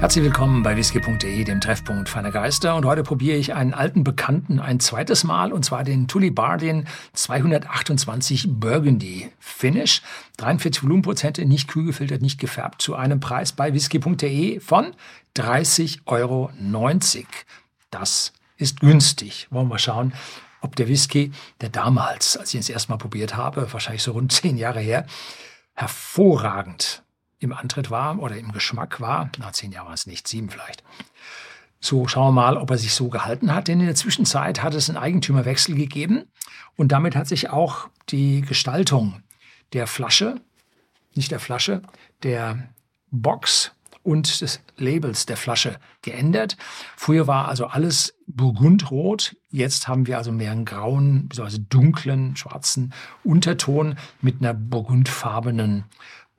Herzlich willkommen bei whisky.de, dem Treffpunkt feiner Geister. Und heute probiere ich einen alten Bekannten ein zweites Mal, und zwar den Tully Bardin 228 Burgundy Finish. 43 Volumenprozente, nicht kühl gefiltert, nicht gefärbt, zu einem Preis bei whisky.de von 30,90 Euro. Das ist günstig. Wollen wir mal schauen, ob der Whisky, der damals, als ich ihn das erste Mal probiert habe, wahrscheinlich so rund zehn Jahre her, hervorragend im Antritt war oder im Geschmack war. Na, zehn Jahre war es nicht, sieben vielleicht. So, schauen wir mal, ob er sich so gehalten hat. Denn in der Zwischenzeit hat es einen Eigentümerwechsel gegeben und damit hat sich auch die Gestaltung der Flasche, nicht der Flasche, der Box und des Labels der Flasche geändert. Früher war also alles burgundrot. Jetzt haben wir also mehr einen grauen, bzw. dunklen, schwarzen Unterton mit einer burgundfarbenen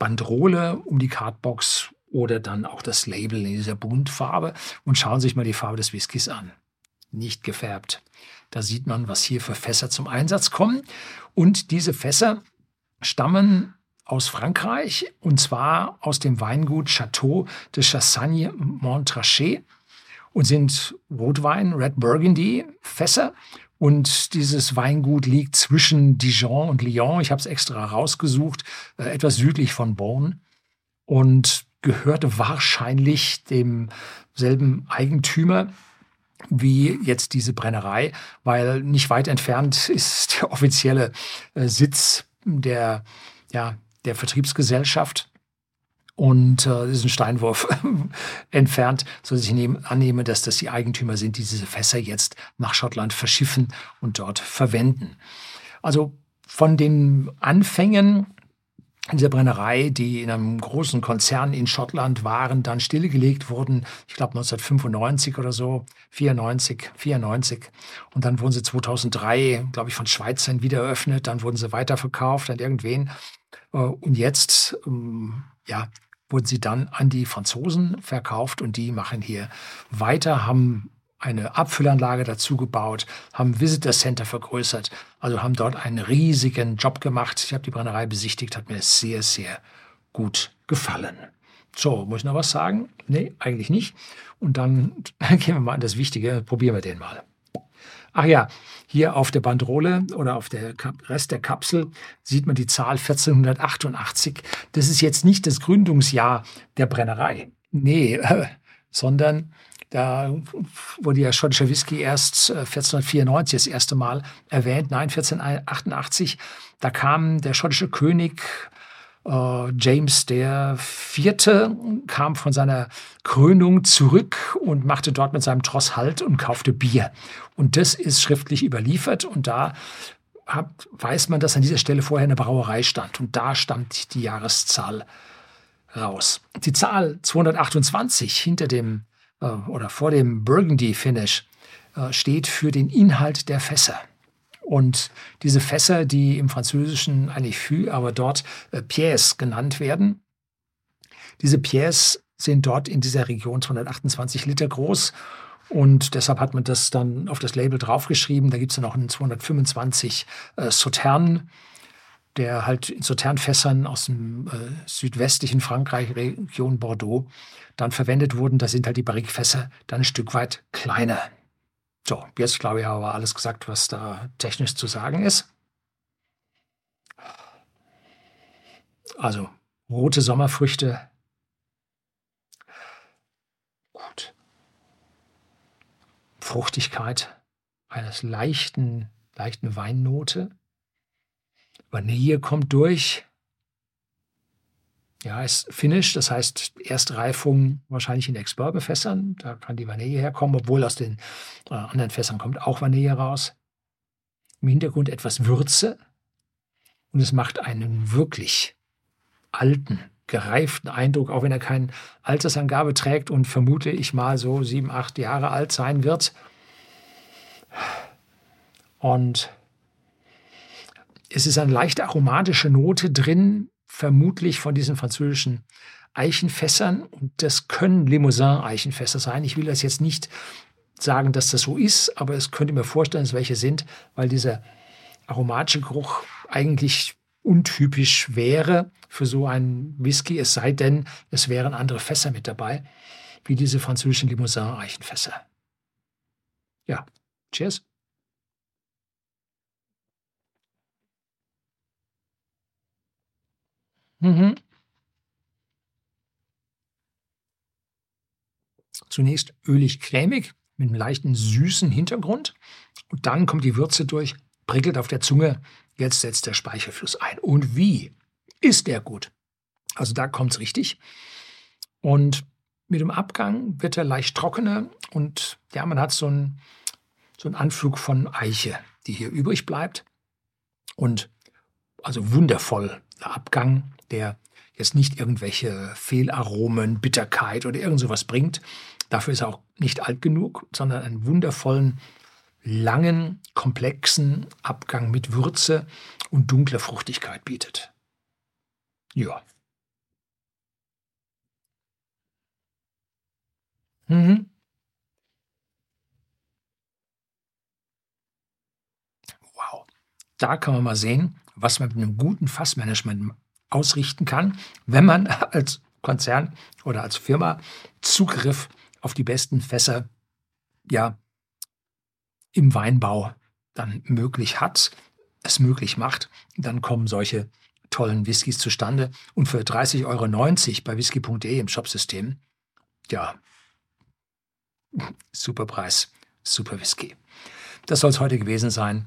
Bandrole um die Cardbox oder dann auch das Label in dieser Buntfarbe und schauen sich mal die Farbe des Whiskys an. Nicht gefärbt. Da sieht man, was hier für Fässer zum Einsatz kommen. Und diese Fässer stammen aus Frankreich und zwar aus dem Weingut Château de Chassagne Montrachet und sind Rotwein, Red Burgundy Fässer und dieses Weingut liegt zwischen Dijon und Lyon. Ich habe es extra rausgesucht, äh, etwas südlich von Bonn. Und gehörte wahrscheinlich demselben Eigentümer wie jetzt diese Brennerei, weil nicht weit entfernt ist der offizielle äh, Sitz der, ja, der Vertriebsgesellschaft und äh, ist ein Steinwurf entfernt, sodass ich nehm, annehme, dass das die Eigentümer sind, die diese Fässer jetzt nach Schottland verschiffen und dort verwenden. Also von den Anfängen dieser Brennerei, die in einem großen Konzern in Schottland waren, dann stillgelegt wurden, ich glaube 1995 oder so, 94, 94. Und dann wurden sie 2003, glaube ich, von Schweizern wieder eröffnet. Dann wurden sie weiterverkauft an irgendwen. Äh, und jetzt, ähm, ja, wurden sie dann an die Franzosen verkauft und die machen hier weiter, haben eine Abfüllanlage dazu gebaut, haben Visitor Center vergrößert, also haben dort einen riesigen Job gemacht. Ich habe die Brennerei besichtigt, hat mir sehr, sehr gut gefallen. So, muss ich noch was sagen? Nee, eigentlich nicht. Und dann gehen wir mal an das Wichtige, probieren wir den mal. Ach ja, hier auf der Bandrole oder auf der Rest der Kapsel sieht man die Zahl 1488. Das ist jetzt nicht das Gründungsjahr der Brennerei. Nee, sondern da wurde ja schottischer Whisky erst 1494 äh, das erste Mal erwähnt. Nein, 1488. Da kam der schottische König äh, James der Vierte kam von seiner Krönung zurück und machte dort mit seinem Tross Halt und kaufte Bier. Und das ist schriftlich überliefert und da hat, weiß man, dass an dieser Stelle vorher eine Brauerei stand und da stammt die Jahreszahl raus. Die Zahl 228 hinter dem äh, oder vor dem Burgundy Finish äh, steht für den Inhalt der Fässer. Und diese Fässer, die im Französischen eigentlich Fü, aber dort äh, Pièces genannt werden, diese Pièces sind dort in dieser Region 228 Liter groß. Und deshalb hat man das dann auf das Label draufgeschrieben. Da gibt es dann auch einen 225 äh, Sautern, der halt in Sauternfässern aus dem äh, südwestlichen Frankreich, Region Bordeaux, dann verwendet wurden. Da sind halt die Barrikfässer dann ein Stück weit kleiner. So, jetzt glaube ich, habe ich alles gesagt, was da technisch zu sagen ist. Also, rote Sommerfrüchte. Gut. Fruchtigkeit eines leichten, leichten Weinnote. Vanille kommt durch. Ja, ist Finish, das heißt Erstreifung wahrscheinlich in Ex-Bourbon-Fässern. Da kann die Vanille herkommen, obwohl aus den äh, anderen Fässern kommt auch Vanille raus. Im Hintergrund etwas Würze und es macht einen wirklich alten, gereiften Eindruck, auch wenn er keine Altersangabe trägt und vermute ich mal so sieben, acht Jahre alt sein wird. Und es ist eine leichte aromatische Note drin, vermutlich von diesen französischen Eichenfässern. Und das können Limousin-Eichenfässer sein. Ich will das jetzt nicht sagen, dass das so ist, aber es könnte mir vorstellen, dass welche sind, weil dieser aromatische Geruch eigentlich untypisch wäre für so einen Whisky, es sei denn, es wären andere Fässer mit dabei. wie diese französischen Limousin-Eichenfässer. Ja, cheers. Mhm. Zunächst ölig-cremig mit einem leichten süßen Hintergrund und dann kommt die Würze durch, prickelt auf der Zunge. Jetzt setzt der Speichelfluss ein. Und wie? Ist der gut? Also da kommt es richtig. Und mit dem Abgang wird er leicht trockener und ja, man hat so einen, so einen Anflug von Eiche, die hier übrig bleibt. Und also wundervoll der Abgang, der jetzt nicht irgendwelche Fehlaromen, Bitterkeit oder irgend sowas bringt. Dafür ist er auch nicht alt genug, sondern einen wundervollen, langen, komplexen Abgang mit Würze und dunkler Fruchtigkeit bietet. Ja. Mhm. Da kann man mal sehen, was man mit einem guten Fassmanagement ausrichten kann, wenn man als Konzern oder als Firma Zugriff auf die besten Fässer ja im Weinbau dann möglich hat, es möglich macht, dann kommen solche tollen Whiskys zustande. Und für 30,90 Euro bei whisky.de im Shopsystem, ja, super Preis, super Whisky. Das soll es heute gewesen sein.